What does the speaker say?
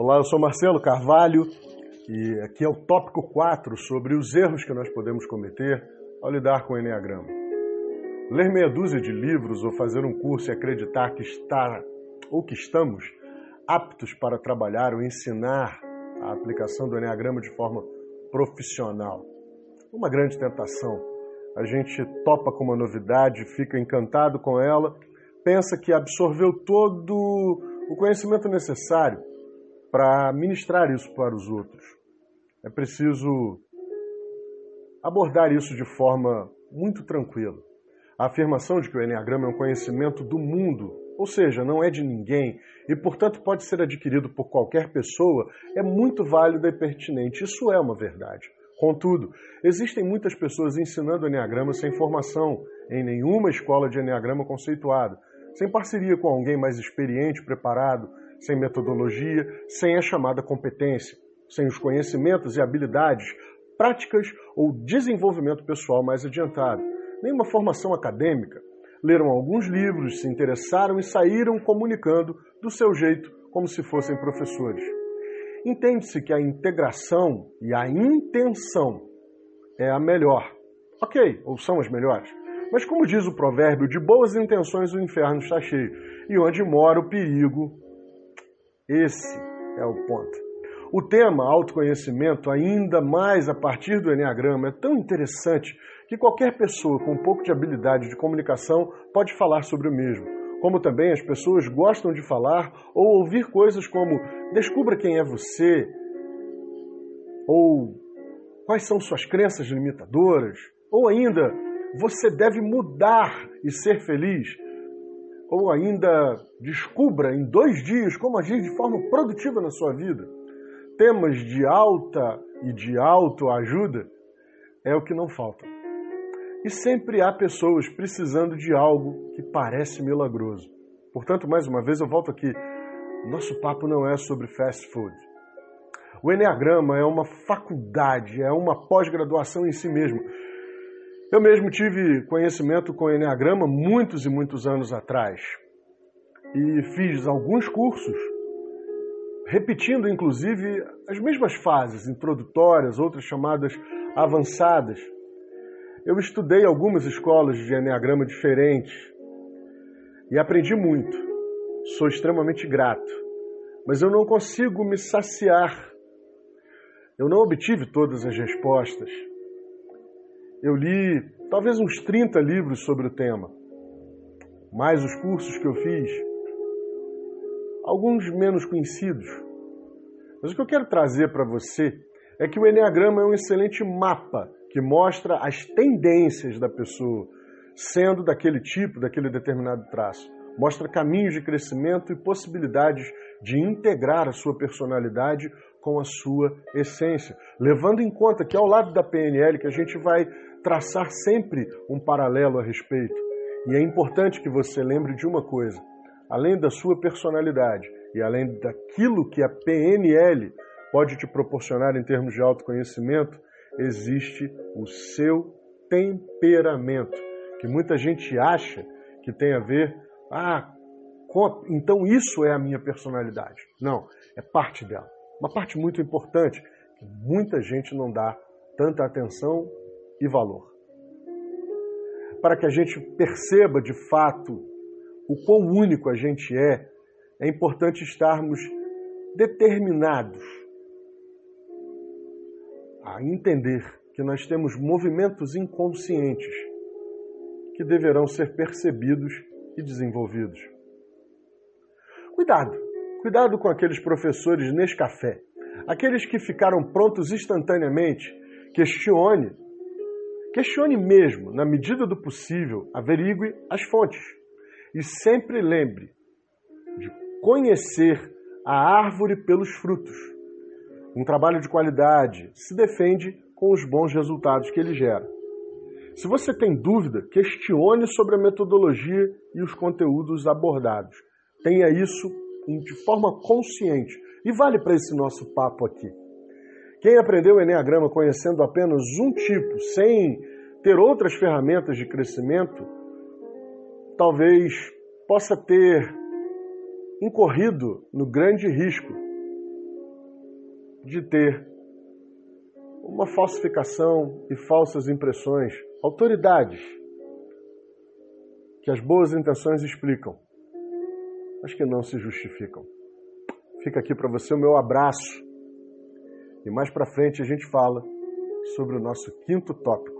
Olá, eu sou Marcelo Carvalho e aqui é o tópico 4 sobre os erros que nós podemos cometer ao lidar com o Enneagrama. Ler meia dúzia de livros ou fazer um curso e acreditar que está ou que estamos aptos para trabalhar ou ensinar a aplicação do Enneagrama de forma profissional. Uma grande tentação. A gente topa com uma novidade, fica encantado com ela, pensa que absorveu todo o conhecimento necessário para ministrar isso para os outros. É preciso abordar isso de forma muito tranquila. A afirmação de que o Enneagrama é um conhecimento do mundo, ou seja, não é de ninguém e, portanto, pode ser adquirido por qualquer pessoa, é muito válida e pertinente. Isso é uma verdade. Contudo, existem muitas pessoas ensinando Enneagrama sem formação em nenhuma escola de Enneagrama conceituada, sem parceria com alguém mais experiente, preparado, sem metodologia, sem a chamada competência, sem os conhecimentos e habilidades práticas ou desenvolvimento pessoal mais adiantado, nenhuma formação acadêmica. Leram alguns livros, se interessaram e saíram comunicando do seu jeito, como se fossem professores. Entende-se que a integração e a intenção é a melhor. Ok, ou são as melhores. Mas como diz o provérbio, de boas intenções o inferno está cheio. E onde mora o perigo, esse é o ponto. O tema autoconhecimento, ainda mais a partir do Enneagrama, é tão interessante que qualquer pessoa com um pouco de habilidade de comunicação pode falar sobre o mesmo. Como também as pessoas gostam de falar ou ouvir coisas como descubra quem é você, ou quais são suas crenças limitadoras, ou ainda você deve mudar e ser feliz ou ainda descubra em dois dias como agir de forma produtiva na sua vida. Temas de alta e de autoajuda é o que não falta. E sempre há pessoas precisando de algo que parece milagroso. Portanto, mais uma vez eu volto aqui. Nosso papo não é sobre fast food. O Enneagrama é uma faculdade, é uma pós-graduação em si mesmo. Eu mesmo tive conhecimento com Enneagrama muitos e muitos anos atrás e fiz alguns cursos, repetindo inclusive as mesmas fases introdutórias, outras chamadas avançadas. Eu estudei algumas escolas de Enneagrama diferentes e aprendi muito. Sou extremamente grato, mas eu não consigo me saciar. Eu não obtive todas as respostas eu li talvez uns 30 livros sobre o tema, mais os cursos que eu fiz, alguns menos conhecidos. Mas o que eu quero trazer para você é que o Enneagrama é um excelente mapa que mostra as tendências da pessoa, sendo daquele tipo, daquele determinado traço. Mostra caminhos de crescimento e possibilidades de integrar a sua personalidade com a sua essência, levando em conta que ao lado da PNL que a gente vai traçar sempre um paralelo a respeito. E é importante que você lembre de uma coisa: além da sua personalidade e além daquilo que a PNL pode te proporcionar em termos de autoconhecimento, existe o seu temperamento, que muita gente acha que tem a ver, ah, então isso é a minha personalidade. Não, é parte dela. Uma parte muito importante que muita gente não dá tanta atenção e valor. Para que a gente perceba de fato o quão único a gente é, é importante estarmos determinados a entender que nós temos movimentos inconscientes que deverão ser percebidos e desenvolvidos. Cuidado, cuidado com aqueles professores nesse café, aqueles que ficaram prontos instantaneamente. Questione Questione mesmo, na medida do possível, averigue as fontes. E sempre lembre de conhecer a árvore pelos frutos. Um trabalho de qualidade se defende com os bons resultados que ele gera. Se você tem dúvida, questione sobre a metodologia e os conteúdos abordados. Tenha isso de forma consciente. E vale para esse nosso papo aqui. Quem aprendeu o Enneagrama conhecendo apenas um tipo, sem ter outras ferramentas de crescimento, talvez possa ter incorrido no grande risco de ter uma falsificação e falsas impressões, autoridades que as boas intenções explicam, mas que não se justificam. Fica aqui para você o meu abraço. E mais para frente a gente fala sobre o nosso quinto tópico